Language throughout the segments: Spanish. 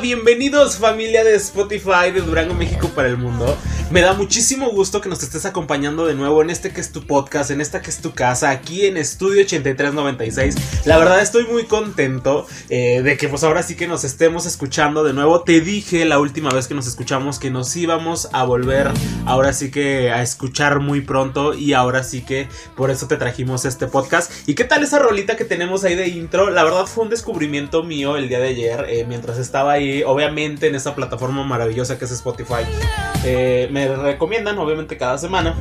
Bienvenidos familia de Spotify de Durango, México para el mundo. Me da muchísimo gusto que nos estés acompañando de nuevo en este que es tu podcast, en esta que es tu casa, aquí en Estudio 8396. La verdad estoy muy contento eh, de que pues ahora sí que nos estemos escuchando de nuevo. Te dije la última vez que nos escuchamos que nos íbamos a volver ahora sí que a escuchar muy pronto y ahora sí que por eso te trajimos este podcast. ¿Y qué tal esa rolita que tenemos ahí de intro? La verdad fue un descubrimiento mío el día de ayer eh, mientras estaba ahí, obviamente en esa plataforma maravillosa que es Spotify. Eh, me recomiendan, obviamente, cada semana.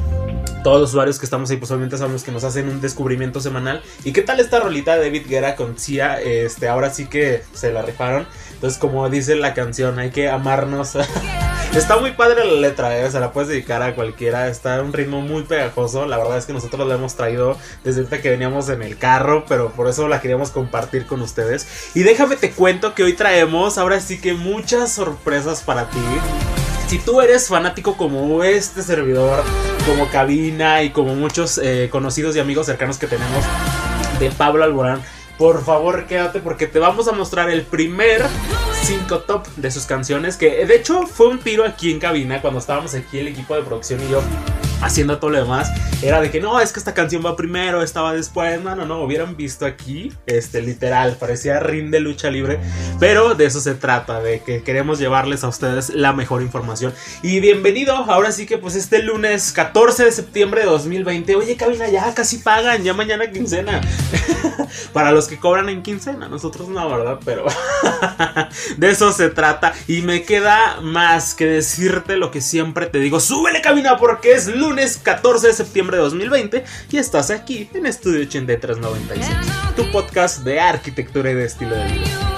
Todos los usuarios que estamos ahí, pues obviamente sabemos que nos hacen un descubrimiento semanal. ¿Y qué tal esta rolita de David Guerra con Cia? Este, ahora sí que se la rifaron. Entonces, como dice la canción, hay que amarnos. Está muy padre la letra, ¿eh? se la puedes dedicar a cualquiera. Está un ritmo muy pegajoso. La verdad es que nosotros la hemos traído desde que veníamos en el carro, pero por eso la queríamos compartir con ustedes. Y déjame te cuento que hoy traemos ahora sí que muchas sorpresas para ti si tú eres fanático como este servidor, como Cabina y como muchos eh, conocidos y amigos cercanos que tenemos de Pablo Alborán, por favor quédate porque te vamos a mostrar el primer 5 top de sus canciones. Que de hecho fue un tiro aquí en cabina cuando estábamos aquí el equipo de producción y yo haciendo todo lo demás, era de que no, es que esta canción va primero, esta va después. No, no, no, hubieran visto aquí, este, literal, parecía ring de lucha libre. Pero de eso se trata, de que queremos llevarles a ustedes la mejor información. Y bienvenido, ahora sí que pues este lunes 14 de septiembre de 2020. Oye, cabina, ya casi pagan, ya mañana quincena. Para los que cobran en quincena, nosotros no, ¿verdad? Pero de eso se trata. Y me queda más que decirte lo que siempre te digo. Súbele, cabina, porque es lunes lunes 14 de septiembre de 2020 y estás aquí en Estudio 8396, tu podcast de arquitectura y de estilo de vida.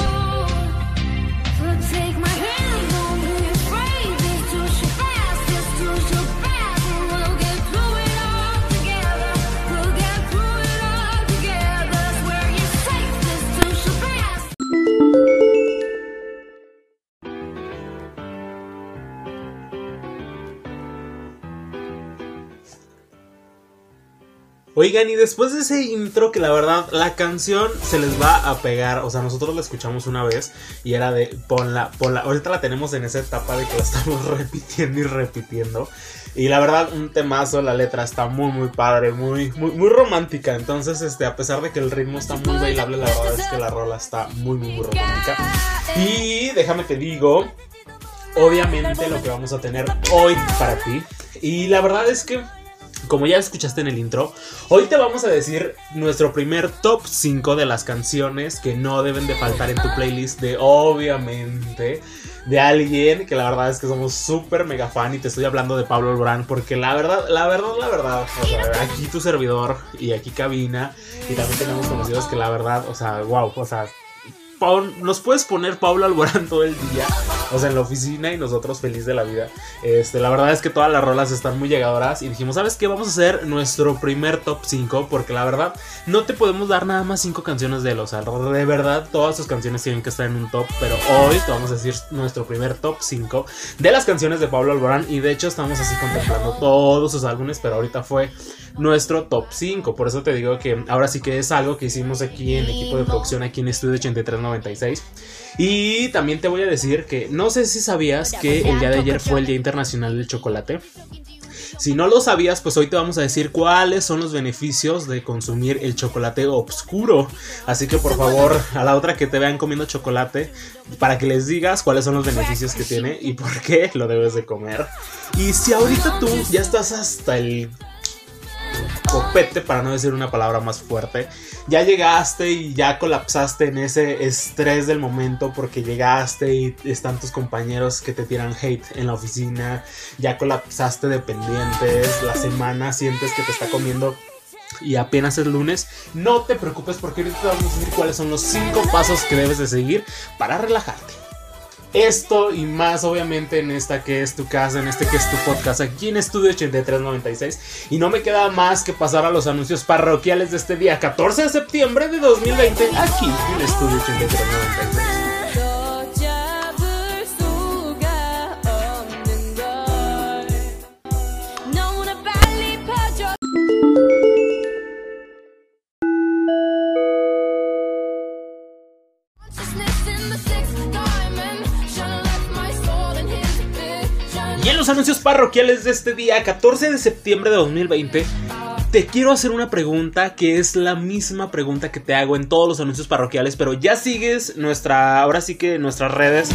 Oigan, y después de ese intro, que la verdad, la canción se les va a pegar. O sea, nosotros la escuchamos una vez y era de ponla, ponla. Ahorita la tenemos en esa etapa de que la estamos repitiendo y repitiendo. Y la verdad, un temazo, la letra está muy, muy padre, muy, muy, muy romántica. Entonces, este, a pesar de que el ritmo está muy bailable, la verdad es que la rola está muy, muy, muy romántica. Y déjame te digo, obviamente, lo que vamos a tener hoy para ti. Y la verdad es que como ya escuchaste en el intro, hoy te vamos a decir nuestro primer top 5 de las canciones que no deben de faltar en tu playlist de obviamente de alguien que la verdad es que somos súper mega fan y te estoy hablando de Pablo Alborán porque la verdad, la verdad, la verdad, aquí tu servidor y aquí cabina y también tenemos conocidos que la verdad, o sea, wow, o sea, nos puedes poner Pablo Alborán todo el día, o sea, en la oficina y nosotros feliz de la vida. Este, la verdad es que todas las rolas están muy llegadoras y dijimos, ¿sabes qué? Vamos a hacer nuestro primer top 5 porque la verdad no te podemos dar nada más 5 canciones de él, o sea, de verdad todas sus canciones tienen que estar en un top, pero hoy te vamos a decir nuestro primer top 5 de las canciones de Pablo Alborán y de hecho estamos así contemplando todos sus álbumes, pero ahorita fue nuestro top 5. Por eso te digo que ahora sí que es algo que hicimos aquí en equipo de producción, aquí en Estudio 8396. Y también te voy a decir que no sé si sabías que el día de ayer fue el Día Internacional del Chocolate. Si no lo sabías, pues hoy te vamos a decir cuáles son los beneficios de consumir el chocolate oscuro. Así que por favor, a la otra que te vean comiendo chocolate, para que les digas cuáles son los beneficios que tiene y por qué lo debes de comer. Y si ahorita tú ya estás hasta el copete, para no decir una palabra más fuerte. Ya llegaste y ya colapsaste en ese estrés del momento porque llegaste y están tus compañeros que te tiran hate en la oficina. Ya colapsaste de pendientes. La semana sientes que te está comiendo y apenas es lunes, no te preocupes porque ahorita te vamos a decir cuáles son los 5 pasos que debes de seguir para relajarte. Esto y más obviamente en esta que es tu casa, en este que es tu podcast aquí en Estudio 8396. Y no me queda más que pasar a los anuncios parroquiales de este día 14 de septiembre de 2020 aquí en Estudio 8396. Anuncios parroquiales de este día, 14 de septiembre de 2020, te quiero hacer una pregunta que es la misma pregunta que te hago en todos los anuncios parroquiales, pero ya sigues nuestra, ahora sí que nuestras redes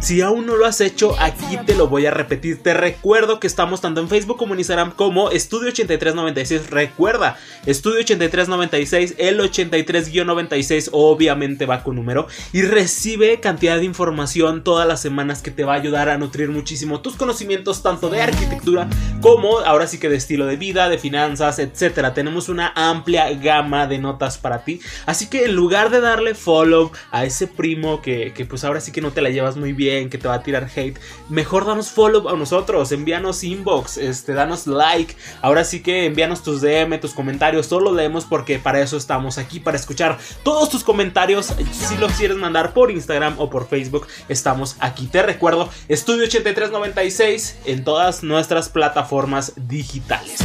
si aún no lo has hecho, aquí te lo voy a repetir. Te recuerdo que estamos tanto en Facebook como en Instagram como Estudio 8396. Recuerda, Estudio 8396, el 83-96 obviamente va con número y recibe cantidad de información todas las semanas que te va a ayudar a nutrir muchísimo tus conocimientos tanto de arquitectura como ahora sí que de estilo de vida, de finanzas, etcétera. Tenemos una amplia gama de notas para ti. Así que en lugar de darle follow a ese primo que, que pues ahora sí que no te la llevas muy bien que te va a tirar hate, mejor danos follow a nosotros, envíanos inbox, este, danos like. Ahora sí que envíanos tus DM, tus comentarios, todo lo leemos porque para eso estamos aquí, para escuchar todos tus comentarios. Si los quieres mandar por Instagram o por Facebook, estamos aquí. Te recuerdo, Estudio 8396 en todas nuestras plataformas digitales.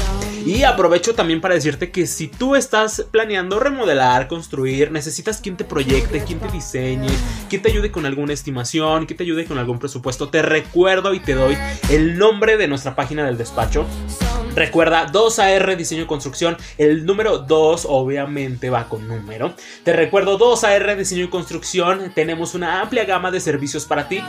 Y aprovecho también para decirte que si tú estás planeando remodelar, construir, necesitas quien te proyecte, quien te diseñe, quien te ayude con alguna estimación, quien te ayude con algún presupuesto, te recuerdo y te doy el nombre de nuestra página del despacho. Recuerda 2AR Diseño y Construcción. El número 2 obviamente va con número. Te recuerdo 2AR Diseño y Construcción. Tenemos una amplia gama de servicios para ti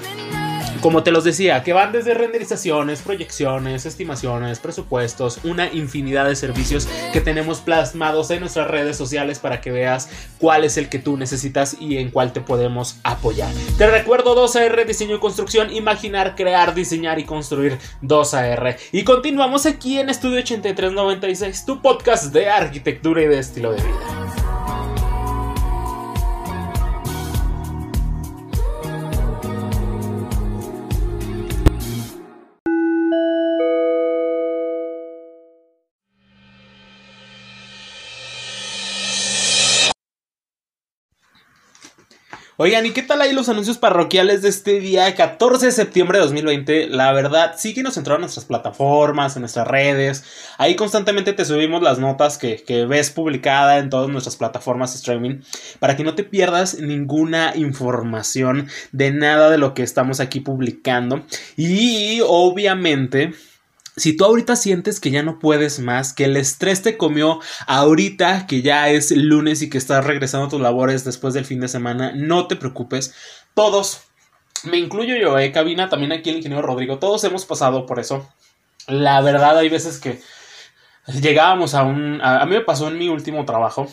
como te los decía, que van desde renderizaciones, proyecciones, estimaciones, presupuestos, una infinidad de servicios que tenemos plasmados en nuestras redes sociales para que veas cuál es el que tú necesitas y en cuál te podemos apoyar. Te recuerdo 2AR Diseño y Construcción, imaginar, crear, diseñar y construir 2AR. Y continuamos aquí en Estudio 8396, tu podcast de arquitectura y de estilo de vida. Oigan, ¿y qué tal ahí los anuncios parroquiales de este día 14 de septiembre de 2020? La verdad, sí que nos entraron en nuestras plataformas, en nuestras redes. Ahí constantemente te subimos las notas que, que ves publicada en todas nuestras plataformas de streaming para que no te pierdas ninguna información de nada de lo que estamos aquí publicando. Y obviamente si tú ahorita sientes que ya no puedes más, que el estrés te comió ahorita que ya es lunes y que estás regresando a tus labores después del fin de semana, no te preocupes. Todos, me incluyo yo, eh, cabina, también aquí el ingeniero Rodrigo, todos hemos pasado por eso. La verdad, hay veces que llegábamos a un... a mí me pasó en mi último trabajo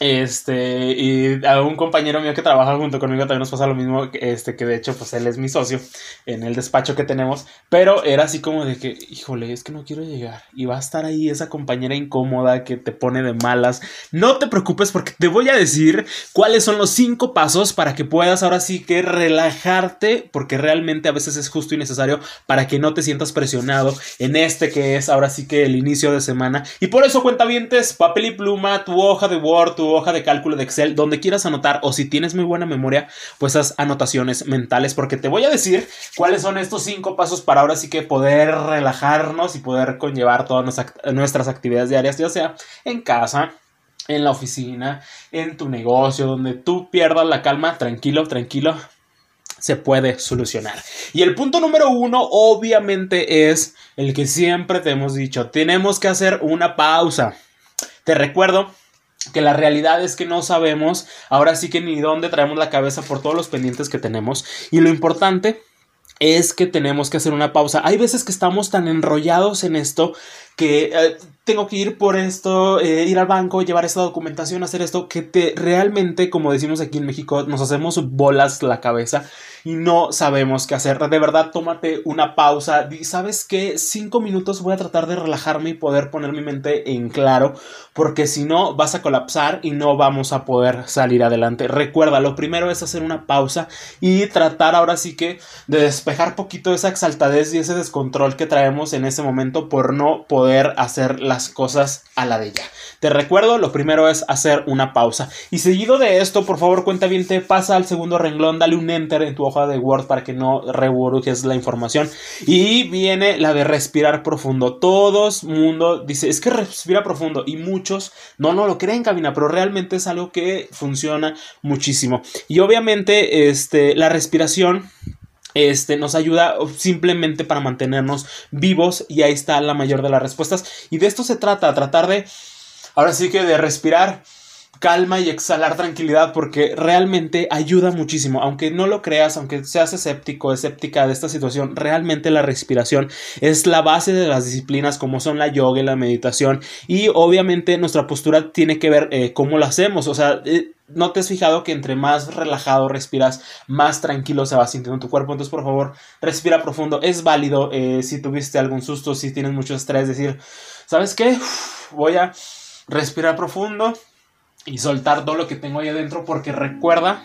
este, y a un compañero mío que trabaja junto conmigo también nos pasa lo mismo, este, que de hecho, pues él es mi socio en el despacho que tenemos, pero era así como de que, híjole, es que no quiero llegar y va a estar ahí esa compañera incómoda que te pone de malas. No te preocupes porque te voy a decir cuáles son los cinco pasos para que puedas ahora sí que relajarte, porque realmente a veces es justo y necesario para que no te sientas presionado en este que es ahora sí que el inicio de semana. Y por eso cuenta vientes, papel y pluma, tu hoja de Word, tu hoja de cálculo de Excel, donde quieras anotar o si tienes muy buena memoria, pues haz anotaciones mentales porque te voy a decir cuáles son estos cinco pasos para ahora sí que poder relajarnos y poder conllevar todas nuestras actividades diarias, ya sea en casa, en la oficina, en tu negocio, donde tú pierdas la calma, tranquilo, tranquilo, se puede solucionar. Y el punto número uno, obviamente, es el que siempre te hemos dicho, tenemos que hacer una pausa. Te recuerdo que la realidad es que no sabemos ahora sí que ni dónde traemos la cabeza por todos los pendientes que tenemos y lo importante es que tenemos que hacer una pausa. Hay veces que estamos tan enrollados en esto que eh, tengo que ir por esto, eh, ir al banco, llevar esta documentación, hacer esto, que te realmente, como decimos aquí en México, nos hacemos bolas la cabeza y no sabemos qué hacer. De verdad, tómate una pausa. ¿Sabes qué? Cinco minutos voy a tratar de relajarme y poder poner mi mente en claro, porque si no, vas a colapsar y no vamos a poder salir adelante. Recuerda, lo primero es hacer una pausa y tratar ahora sí que de despejar poquito esa exaltadez y ese descontrol que traemos en ese momento por no poder hacer las cosas a la de ya. Te recuerdo, lo primero es hacer una pausa. Y seguido de esto, por favor, cuenta bien, te pasa al segundo renglón, dale un enter en tu hoja de Word para que no reburujes la información. Y viene la de respirar profundo. Todos mundo dice, es que respira profundo. Y muchos no, no lo creen, cabina, pero realmente es algo que funciona muchísimo. Y obviamente, este, la respiración este, nos ayuda simplemente para mantenernos vivos y ahí está la mayor de las respuestas. Y de esto se trata, tratar de, ahora sí que de respirar calma y exhalar tranquilidad porque realmente ayuda muchísimo. Aunque no lo creas, aunque seas escéptico, escéptica de esta situación, realmente la respiración es la base de las disciplinas como son la yoga y la meditación. Y obviamente nuestra postura tiene que ver eh, cómo lo hacemos. O sea, eh, ¿No te has fijado que entre más relajado respiras, más tranquilo se va sintiendo tu cuerpo? Entonces, por favor, respira profundo. Es válido eh, si tuviste algún susto, si tienes mucho estrés, decir, ¿sabes qué? voy a respirar profundo y soltar todo lo que tengo ahí adentro porque recuerda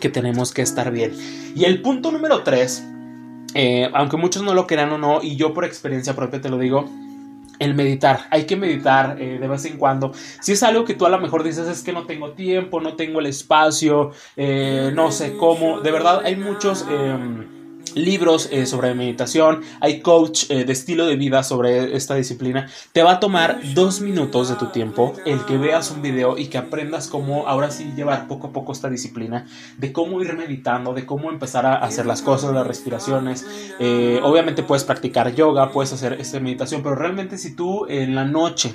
que tenemos que estar bien. Y el punto número 3, eh, aunque muchos no lo crean o no, y yo por experiencia propia te lo digo, el meditar, hay que meditar eh, de vez en cuando. Si es algo que tú a lo mejor dices es que no tengo tiempo, no tengo el espacio, eh, no sé cómo, de verdad hay muchos em, libros eh, sobre meditación, hay coach eh, de estilo de vida sobre esta disciplina. Te va a tomar dos minutos de tu tiempo el que veas un video y que aprendas cómo ahora sí llevar poco a poco esta disciplina, de cómo ir meditando, de cómo empezar a hacer las cosas, las respiraciones. Eh, obviamente puedes practicar yoga, puedes hacer esta meditación, pero realmente si tú en la noche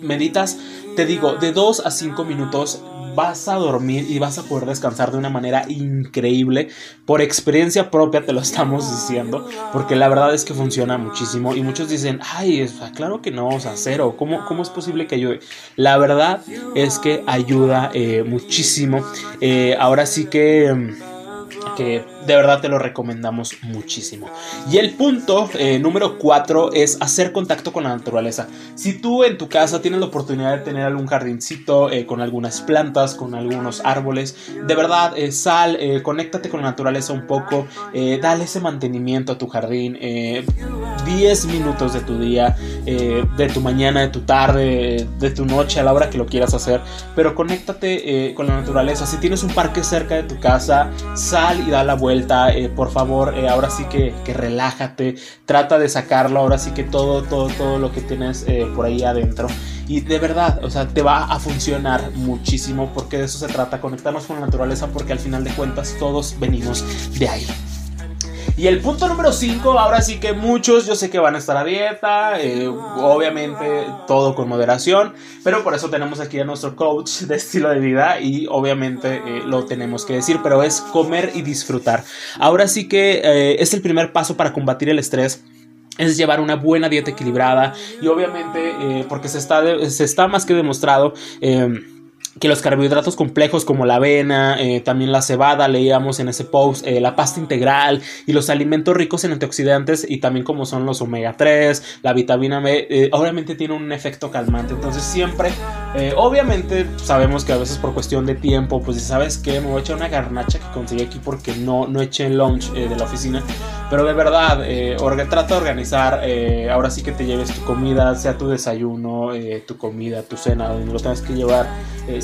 meditas, te digo, de dos a cinco minutos vas a dormir y vas a poder descansar de una manera increíble. Por experiencia propia te lo estamos diciendo, porque la verdad es que funciona muchísimo. Y muchos dicen, ay, claro que no, o sea, cero, ¿cómo, cómo es posible que ayude? La verdad es que ayuda eh, muchísimo. Eh, ahora sí que que de verdad te lo recomendamos muchísimo. Y el punto eh, número 4 es hacer contacto con la naturaleza. Si tú en tu casa tienes la oportunidad de tener algún jardincito eh, con algunas plantas, con algunos árboles, de verdad eh, sal, conéctate con la naturaleza un poco, dale ese mantenimiento a tu jardín, 10 minutos de tu día, de tu mañana, de tu tarde, de tu noche, a la hora que lo quieras hacer, pero conéctate con la naturaleza. Si tienes un parque cerca de tu casa, sal y da la vuelta, eh, por favor, eh, ahora sí que, relájate, trata de sacarlo, ahora sí que todo, todo, todo lo que tienes eh, por ahí adentro. Y de verdad, o sea, te va a funcionar muchísimo porque de eso se trata, conectarnos con la naturaleza porque al final de cuentas todos venimos de ahí. Y el punto número 5, ahora sí que muchos yo sé que van a estar a dieta, eh, obviamente todo con moderación, pero por eso tenemos aquí a nuestro coach de estilo de vida y obviamente eh, lo tenemos que decir, pero es comer y disfrutar. Ahora sí que eh, es el primer paso para combatir el estrés es llevar una buena dieta equilibrada y obviamente porque se está, se está más que demostrado que los carbohidratos complejos como la avena, eh, también la cebada, leíamos en ese post, eh, la pasta integral y los alimentos ricos en antioxidantes y también como son los omega 3, la vitamina B, eh, obviamente tiene un efecto calmante. Entonces siempre, obviamente sabemos que a veces por cuestión de tiempo, pues sabes que me voy a echar una garnacha que conseguí aquí porque no, no eché el lunch de la oficina. Pero de verdad, trata de organizar, ahora sí que te lleves tu comida, sea tu desayuno, tu comida, tu cena, donde lo tengas que llevar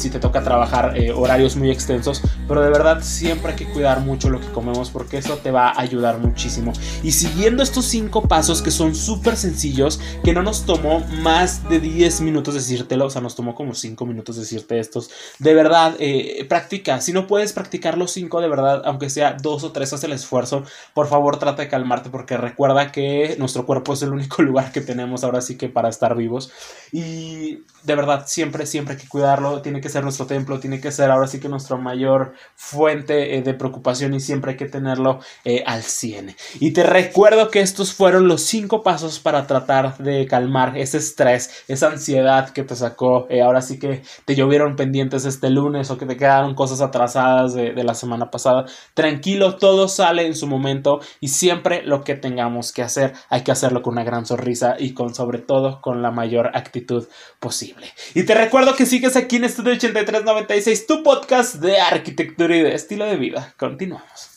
si te toca trabajar eh, horarios muy extensos, pero de verdad siempre hay que cuidar mucho lo que comemos porque eso te va a ayudar muchísimo. Y siguiendo estos cinco pasos que son súper sencillos, que no nos tomó más de 10 minutos decírtelo, o sea, nos tomó como 5 minutos decirte estos, de verdad, eh, practica. Si no puedes practicar los 5, de verdad, aunque sea dos o tres, haz el esfuerzo, por favor trata de calmarte porque recuerda que nuestro cuerpo es el único lugar que tenemos ahora sí que para estar vivos. Y de verdad, siempre, siempre hay que cuidarlo, tiene que ser nuestro templo, tiene que ser ahora sí que nuestra mayor fuente eh, de preocupación y siempre hay que tenerlo eh, al 100. Y te recuerdo que estos fueron los cinco pasos para tratar de calmar ese estrés, esa ansiedad que te sacó, eh, ahora sí que te llovieron pendientes este lunes o que te quedaron cosas atrasadas de, la semana pasada. Tranquilo, todo sale en su momento y siempre lo que tengamos que hacer hay que hacerlo con una gran sonrisa y con sobre todo con la mayor actitud posible. Y te recuerdo que sigues aquí en Estudio 8396, tu podcast de arquitectura y de estilo de vida. Continuamos.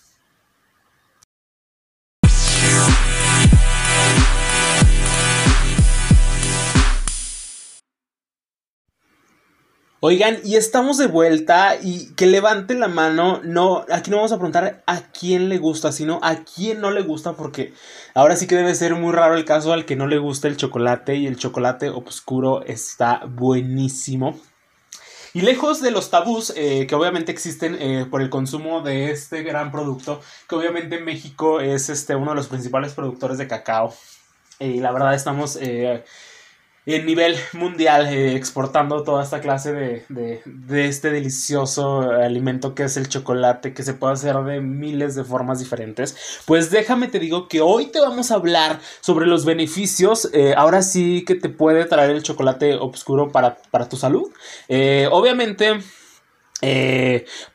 Oigan, y estamos de vuelta y que levanten la mano, no, aquí no vamos a preguntar a quién le gusta, sino a quién no le gusta, porque ahora sí que debe ser muy raro el caso al que no le gusta el chocolate y el chocolate oscuro está buenísimo. Y lejos de los tabús que obviamente existen por el consumo de este gran producto, que obviamente México es este, uno de los principales productores de cacao. Y la verdad estamos en nivel mundial eh, exportando toda esta clase de, de, de, este delicioso alimento que es el chocolate que se puede hacer de miles de formas diferentes. Pues déjame te digo que hoy te vamos a hablar sobre los beneficios eh, ahora sí que te puede traer el chocolate oscuro para, para tu salud. Eh, obviamente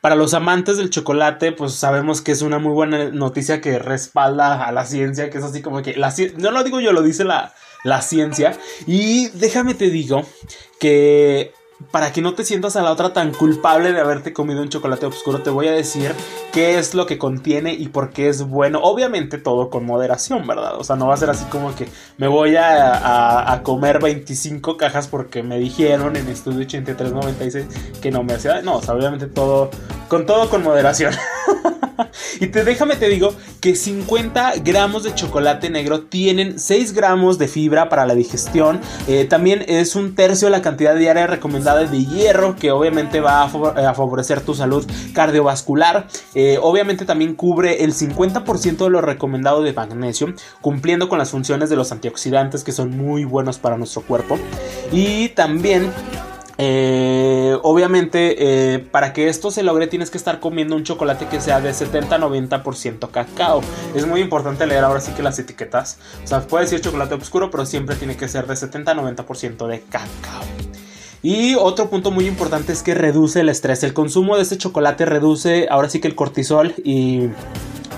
para los amantes del chocolate, pues sabemos que es una muy buena noticia que respalda a la ciencia, que es así como que la no lo digo yo, lo dice la, la ciencia. Y déjame te digo que para que no te sientas a la otra tan culpable de haberte comido un chocolate oscuro, te voy a decir qué es lo que contiene y por qué es bueno. Obviamente todo con moderación, ¿verdad? O sea, no va a ser así como que me voy a, comer 25 cajas porque me dijeron en estudio 8396 que no me hacía... No, o sea, obviamente todo con todo con moderación. y te, déjame te digo que 50 gramos de chocolate negro tienen 6 gramos de fibra para la digestión. Eh, también es un tercio de la cantidad diaria recomendada de hierro que obviamente va a, favorecer tu salud cardiovascular. Eh, obviamente también cubre el 50% de lo recomendado de magnesio, cumpliendo con las funciones de los antioxidantes que son muy buenos para nuestro cuerpo. Y también eh, obviamente, eh, para que esto se logre, tienes que estar comiendo un chocolate que sea de 70-90% cacao. Es muy importante leer ahora sí que las etiquetas. O sea, puede decir chocolate oscuro, pero siempre tiene que ser de 70-90% de cacao. Y otro punto muy importante es que reduce el estrés. El consumo de este chocolate reduce ahora sí que el cortisol y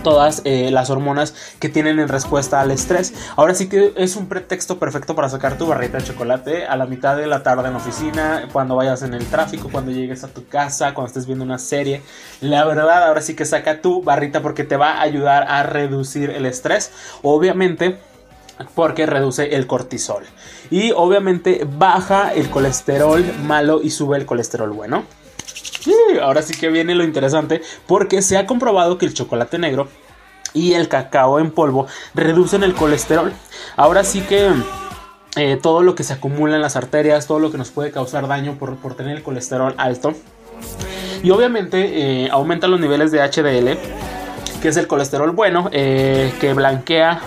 todas eh, las hormonas que tienen en respuesta al estrés. Ahora sí que es un pretexto perfecto para sacar tu barrita de chocolate a la mitad de la tarde en la oficina, cuando vayas en el tráfico, cuando llegues a tu casa, cuando estés viendo una serie. La verdad, ahora sí que saca tu barrita porque te va a ayudar a reducir el estrés. Obviamente porque reduce el cortisol y obviamente baja el colesterol malo y sube el colesterol bueno ahora sí que viene lo interesante porque se ha comprobado que el chocolate negro y el cacao en polvo reducen el colesterol. Ahora sí que eh, todo lo que se acumula en las arterias, todo lo que nos puede causar daño por, tener el colesterol alto. Y obviamente eh, aumenta los niveles de HDL, que es el colesterol bueno, eh, que blanquea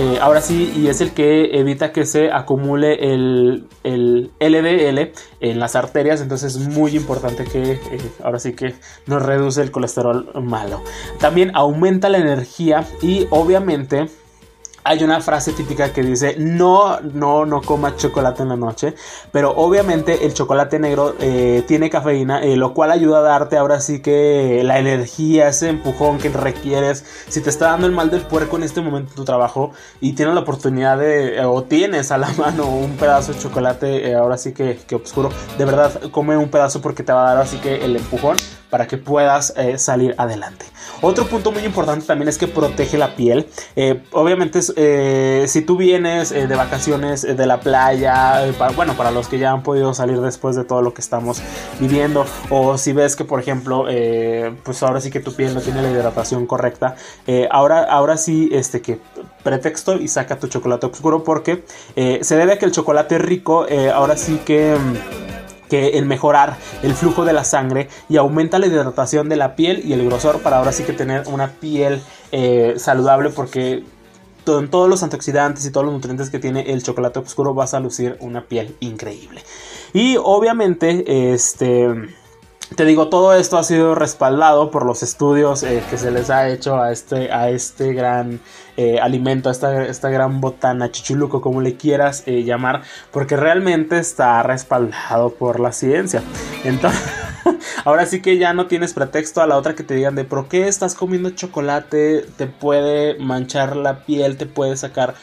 eh, ahora sí, y es el que evita que se acumule el, LDL en las arterias, entonces es muy importante que eh, ahora sí que nos reduce el colesterol malo. También aumenta la energía y obviamente hay una frase típica que dice no, no, no coma chocolate en la noche, pero obviamente el chocolate negro eh, tiene cafeína, eh, lo cual ayuda a darte ahora sí que la energía, ese empujón que requieres. Si te está dando el mal del puerco en este momento de tu trabajo y tienes la oportunidad de, o tienes a la mano un pedazo de chocolate, eh, ahora sí que, que oscuro, de verdad come un pedazo porque te va a dar así que el empujón para que puedas salir adelante. Otro punto muy importante también es que protege la piel. Eh, obviamente, eh, si tú vienes eh, de vacaciones de la playa, bueno, para los que ya han podido salir después de todo lo que estamos viviendo, o si ves que, por ejemplo, pues ahora sí que tu piel no tiene la hidratación correcta, ahora, ahora sí, este que pretexto y saca tu chocolate oscuro porque se debe a que el chocolate rico, ahora sí que que el mejorar el flujo de la sangre y aumenta la hidratación de la piel y el grosor para ahora sí que tener una piel eh, saludable porque con todos los antioxidantes y todos los nutrientes que tiene el chocolate oscuro vas a lucir una piel increíble. Y obviamente este te digo, todo esto ha sido respaldado por los estudios eh, que se les ha hecho a este, a este gran eh, alimento, a esta, esta, gran botana, chichuluco, como le quieras eh, llamar, porque realmente está respaldado por la ciencia. Entonces, ahora sí que ya no tienes pretexto a la otra que te digan de por qué estás comiendo chocolate, te puede manchar la piel, te puede sacar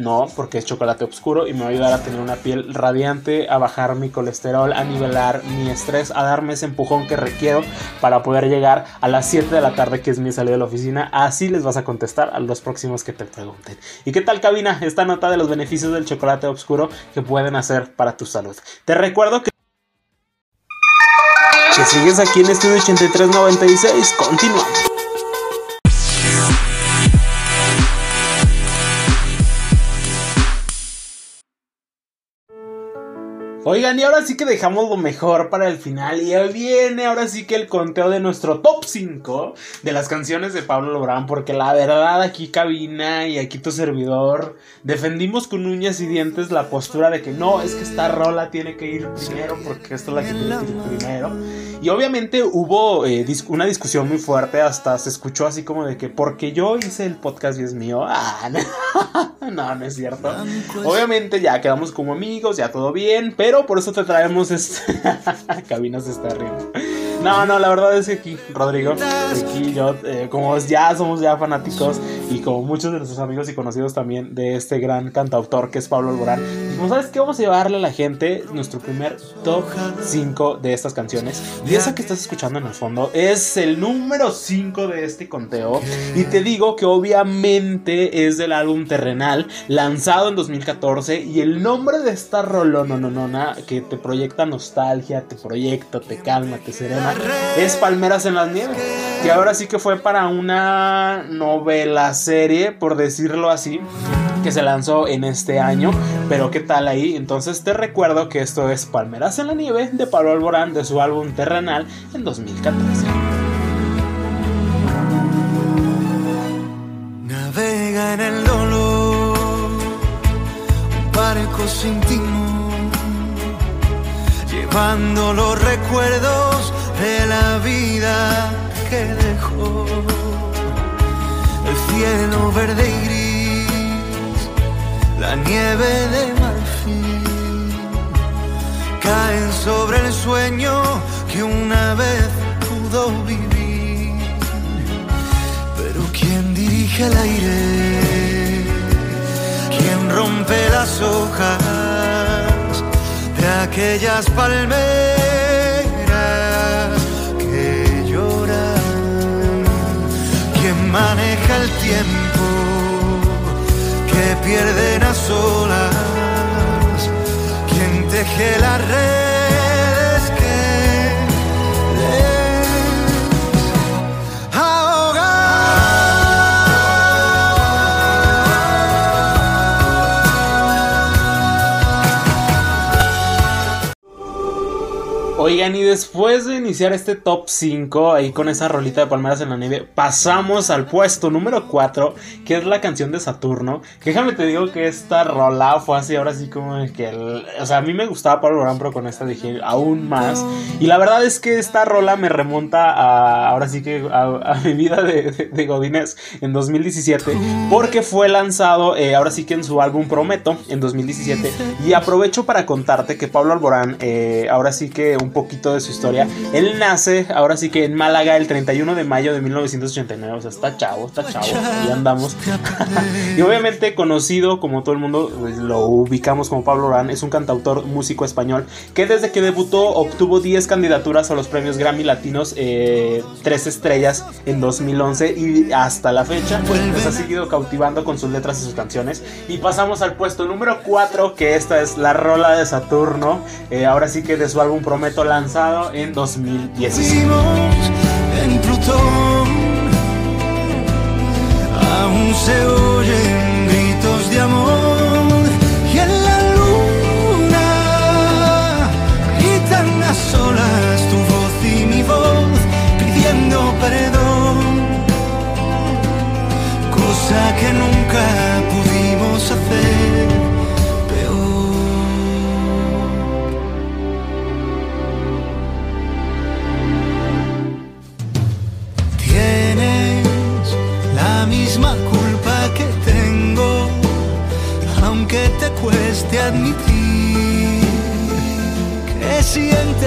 no, porque es chocolate oscuro y me va a ayudar a tener una piel radiante, a bajar mi colesterol, a nivelar mi estrés, a darme ese empujón que requiero para poder llegar a las 7 de la tarde, que es mi salida de la oficina. Así les vas a contestar a los próximos que te pregunten. ¿Y qué tal, cabina? Esta nota de los beneficios del chocolate oscuro que pueden hacer para tu salud. Te recuerdo que. Si sigues aquí en Estudio 8396, continuamos. Oigan, y ahora sí que dejamos lo mejor para el final. Y viene ahora sí que el conteo de nuestro top 5 de las canciones de Pablo Lorán. Porque la verdad, aquí cabina y aquí tu servidor defendimos con uñas y dientes la postura de que no, es que esta rola tiene que ir primero. Porque esto es la que tiene que ir primero. Y obviamente hubo eh, una discusión muy fuerte. Hasta se escuchó así como de que porque yo hice el podcast y es mío. Ah, no, no, no es cierto. Obviamente ya quedamos como amigos, ya todo bien. Pero por eso te traemos este. Cabinas está arriba. No, no, la verdad es que aquí, Rodrigo, aquí yo, eh, como ya somos ya fanáticos y como muchos de nuestros amigos y conocidos también de este gran cantautor que es Pablo Alborán, como sabes que vamos a llevarle a la gente nuestro primer top 5 de estas canciones. Y esa que estás escuchando en el fondo es el número 5 de este conteo. Y te digo que obviamente es del álbum Terrenal, lanzado en 2014. Y el nombre de esta rolononona que te proyecta nostalgia, te proyecta, te calma, te serena es Palmeras en las Nieves. Que ahora sí que fue para una novela serie, por decirlo así, que se lanzó en este año. Pero qué tal ahí. Entonces te recuerdo que esto es Palmeras en la Nieve de Pablo Alborán de su álbum Terrenal en 2014. Navega en el dolor, un barco sin timón, llevando los recuerdos de la vida que dejó. El cielo verde y gris, la nieve de marfil, caen sobre el sueño que una vez pudo vivir. Pero ¿quién dirige el aire? ¿Quién rompe las hojas de aquellas palmeras? maneja el tiempo que pierden a solas, quien teje la red Oigan, y después de iniciar este top 5, ahí con esa rolita de Palmeras en la Nieve, pasamos al puesto número 4, que es la canción de Saturno. déjame te digo que esta rola fue así, ahora sí como que... o sea, a mí me gustaba Pablo Lorán, pero con esta dije aún más. Y la verdad es que esta rola me remonta a, ahora sí que a, mi vida de, de, Godínez en 2017, porque fue lanzado, eh, ahora sí que en su álbum Prometo, en 2017. Y aprovecho para contarte que Pablo Alborán, eh, ahora sí que un poquito de su historia. Él nace, ahora sí que en Málaga, el 31 de mayo de 1989. O sea, está chavo, está chavo. Y andamos. y obviamente conocido, como todo el mundo pues, lo ubicamos como Pablo Orán, es un cantautor músico español que desde que debutó obtuvo 10 candidaturas a los premios Grammy Latinos, eh, 3 estrellas en 2011 y hasta la fecha pues ha seguido cautivando con sus letras y sus canciones. Y pasamos al puesto número 4, que esta es La Rola de Saturno. Eh, ahora sí que de su álbum Prometo lanzado en 2016. En Plutón aún se oyen gritos de amor y en la luna gritan a solas tu voz y mi voz pidiendo perdón, cosa que nunca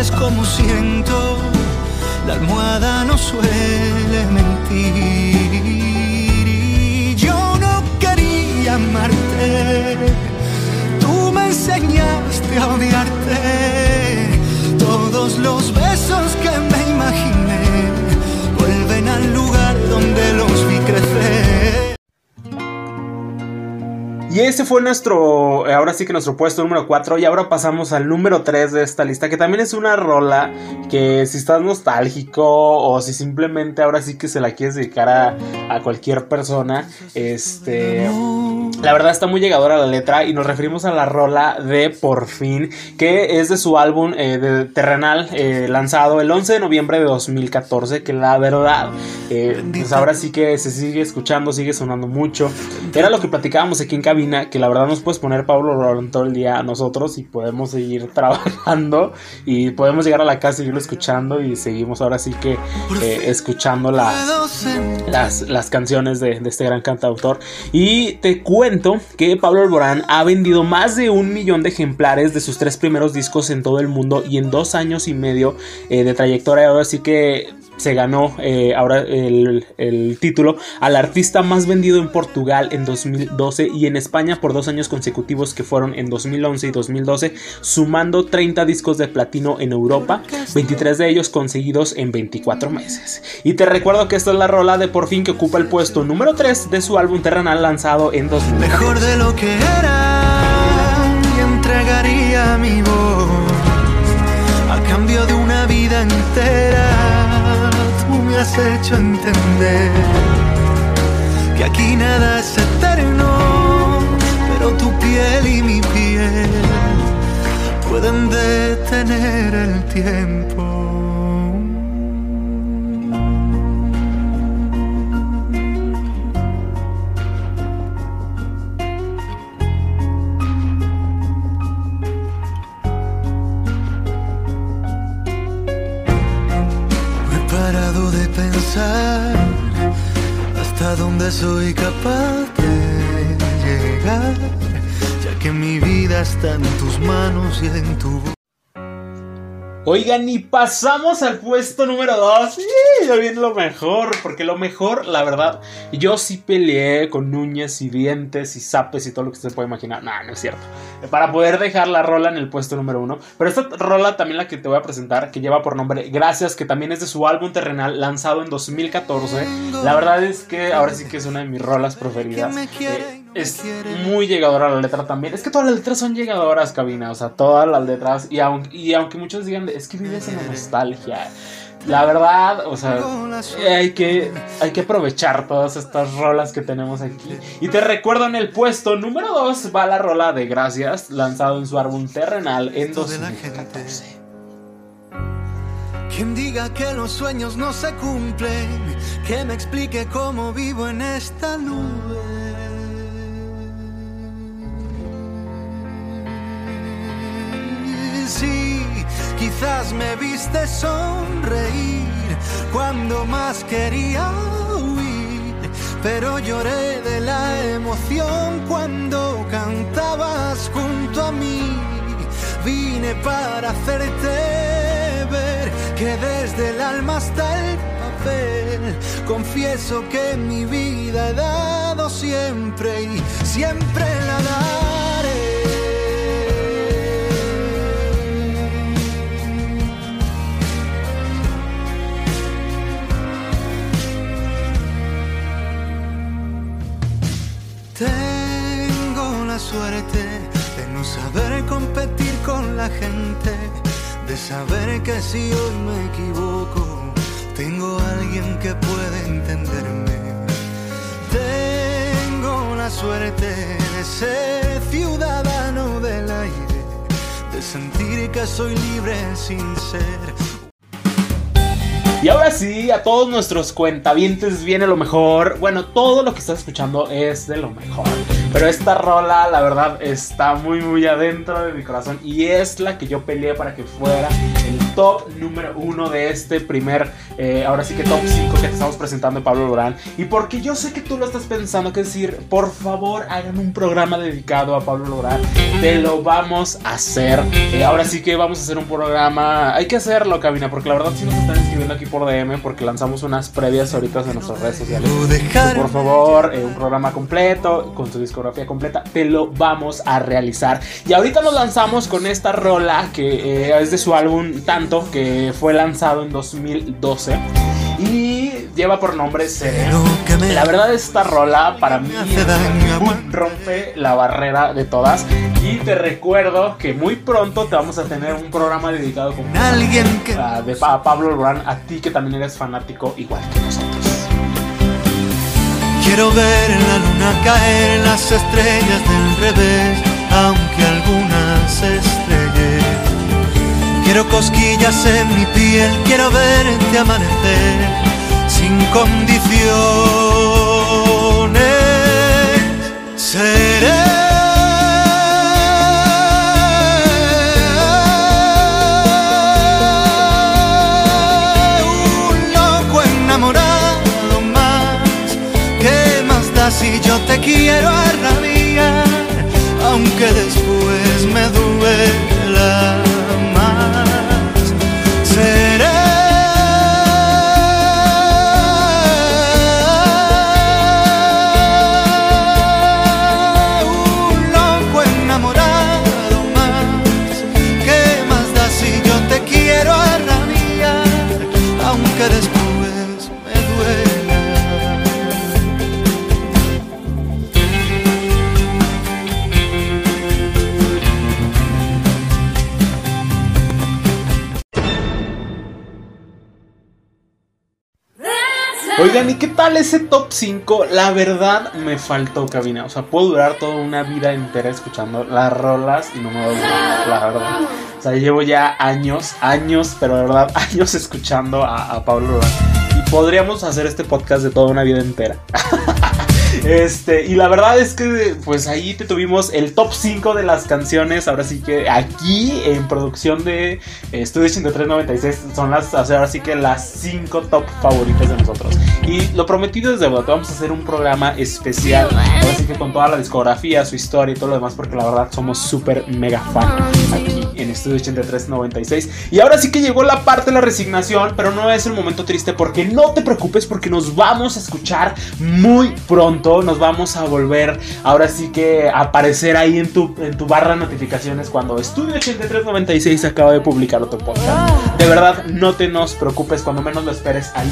sientes como siento, la almohada no suele mentir. Y yo no quería amarte, tú me enseñaste a odiarte. Todos los besos que me imaginé Y ese fue nuestro, ahora sí que nuestro puesto número 4 y ahora pasamos al número 3 de esta lista, que también es una rola que si estás nostálgico o si simplemente ahora sí que se la quieres dedicar a, a cualquier persona, este, La verdad está muy llegadora la letra y nos referimos a la rola de Por fin, que es de su álbum eh, de Terrenal eh, lanzado el 11 de noviembre de 2014, que la verdad, eh, pues ahora sí que se sigue escuchando, sigue sonando mucho. Era lo que platicábamos aquí en cabina, que la verdad nos puedes poner Pablo Rolón todo el día a nosotros y podemos seguir trabajando y podemos llegar a la casa y seguirlo escuchando y seguimos ahora sí que escuchando las, las, canciones de, de este gran cantautor. Y te cuento que Pablo Alborán ha vendido más de un millón de ejemplares de sus tres primeros discos en todo el mundo y en dos años y medio eh, de trayectoria. Ahora sí que se ganó eh, ahora el, título al artista más vendido en Portugal en 2012 y en España por dos años consecutivos que fueron en 2011 y 2012, sumando 30 discos de platino en Europa, 23 de ellos conseguidos en 24 meses. Y te recuerdo que esta es la rola de Por fin que ocupa el puesto número 3 de su álbum Terrenal lanzado en 2000. Mejor de lo que era entregaría mi voz has hecho entender que aquí nada es eterno, pero tu piel y mi piel pueden detener el tiempo. Soy capaz de llegar, ya que mi vida está en tus manos y en tu voz. Oigan, y pasamos al puesto número 2. Sí, ya viene lo mejor. Porque lo mejor, la verdad, yo sí peleé con uñas y dientes y zapes y todo lo que se puede imaginar. No, no es cierto. Para poder dejar la rola en el puesto número 1. Pero esta rola también la que te voy a presentar, que lleva por nombre Gracias, que también es de su álbum terrenal lanzado en 2014. La verdad es que ahora sí que es una de mis rolas preferidas. Eh, es muy llegadora la letra también. Es que todas las letras son llegadoras, cabina. O sea, todas las letras. Y aunque, y aunque muchos digan, es que vives en la nostalgia. La verdad, o sea, hay que, hay que aprovechar todas estas rolas que tenemos aquí. Y te recuerdo en el puesto número 2 va la rola de Gracias, lanzado en su álbum Terrenal en 2014. Quien diga que los sueños no se cumplen, que me explique cómo vivo en esta nube. Me viste sonreír cuando más quería huir, pero lloré de la emoción cuando cantabas junto a mí. Vine para hacerte ver que desde el alma hasta el papel, confieso que mi vida he dado siempre y siempre la daré. Suerte de no saber competir con la gente, de saber que si hoy me equivoco, tengo alguien que puede entenderme. Tengo la suerte de ser ciudadano del aire, de sentir que soy libre sin ser y ahora sí, a todos nuestros cuentavientes viene lo mejor. Bueno, todo lo que estás escuchando es de lo mejor. Pero esta rola, la verdad, está muy, muy adentro de mi corazón. Y es la que yo peleé para que fuera el top número uno de este primer, eh, ahora sí que top 5 que te estamos presentando de Pablo Lorán. Y porque yo sé que tú lo estás pensando, que decir, por favor, hagan un programa dedicado a Pablo Lorán. Te lo vamos a hacer. Eh, ahora sí que vamos a hacer un programa. Hay que hacerlo, cabina, porque la verdad sí nos están escribiendo aquí por DM porque lanzamos unas previas ahorita en nuestras redes sociales. por favor, eh, un programa completo, con su discografía completa, te lo vamos a realizar. Y ahorita nos lanzamos con esta rola que es de su álbum Que fue lanzado en 2012. Y lleva por nombre Sereno. La verdad, esta rola para mí rompe la barrera de todas. Y te recuerdo que muy pronto te vamos a tener un programa dedicado con alguien que... de Pablo Alborán, a ti que también eres fanático igual que nosotros. Quiero ver la luna caer, las estrellas del revés, aunque algunas estrellen. Quiero cosquillas en mi piel, quiero verte amanecer sin condiciones. Seré un loco enamorado más. ¿Qué más da si yo te quiero arrabiar? Ese top 5? La verdad me faltó cabina. O sea, puedo durar toda una vida entera escuchando las rolas y no me voy a aburrir, la verdad. O sea, llevo ya años, años, pero de verdad, años escuchando a, a Pablo Lorán. Y podríamos hacer este podcast de toda una vida entera. Este, y la verdad es que pues ahí te tuvimos el top 5 de las canciones. Ahora sí que aquí en producción de eh, Studio 8396 son las, o sea, ahora sí que las 5 top favoritas de nosotros. Y lo prometido es deuda, vamos a hacer un programa especial. Ahora sí que con toda la discografía, su historia y todo lo demás, porque la verdad somos súper mega fan aquí en Studio 8396. Y ahora sí que llegó la parte de la resignación, pero no es el momento triste porque no te preocupes porque nos vamos a escuchar muy pronto. Nos vamos a volver ahora sí que a aparecer ahí en tu, en tu barra de notificaciones cuando Studio 8396 acaba de publicar otro podcast. De verdad, no te nos preocupes, cuando menos lo esperes, ahí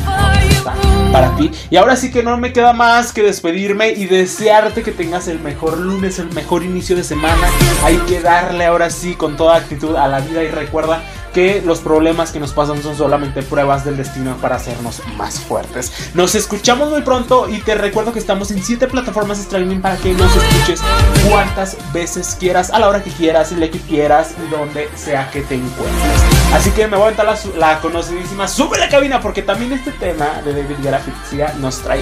está para ti. Y ahora sí que no me queda más que despedirme y desearte que tengas el mejor lunes, el mejor inicio de semana. Hay que darle ahora sí con toda actitud a la vida y recuerda que los problemas que nos pasan son solamente pruebas del destino para hacernos más fuertes. Nos escuchamos muy pronto y te recuerdo que estamos en 7 plataformas de streaming para que nos escuches cuantas veces quieras, a la hora que quieras, le que quieras y donde sea que te encuentres. Así que me voy a aventar la, la conocidísima Sube la cabina porque también este tema de David Guerra Fictia nos trae.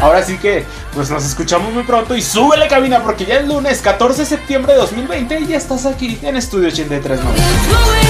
Ahora sí que pues nos escuchamos muy pronto y sube la cabina porque ya es lunes 14 de septiembre de 2020 y ya estás aquí en Estudio 83 Moving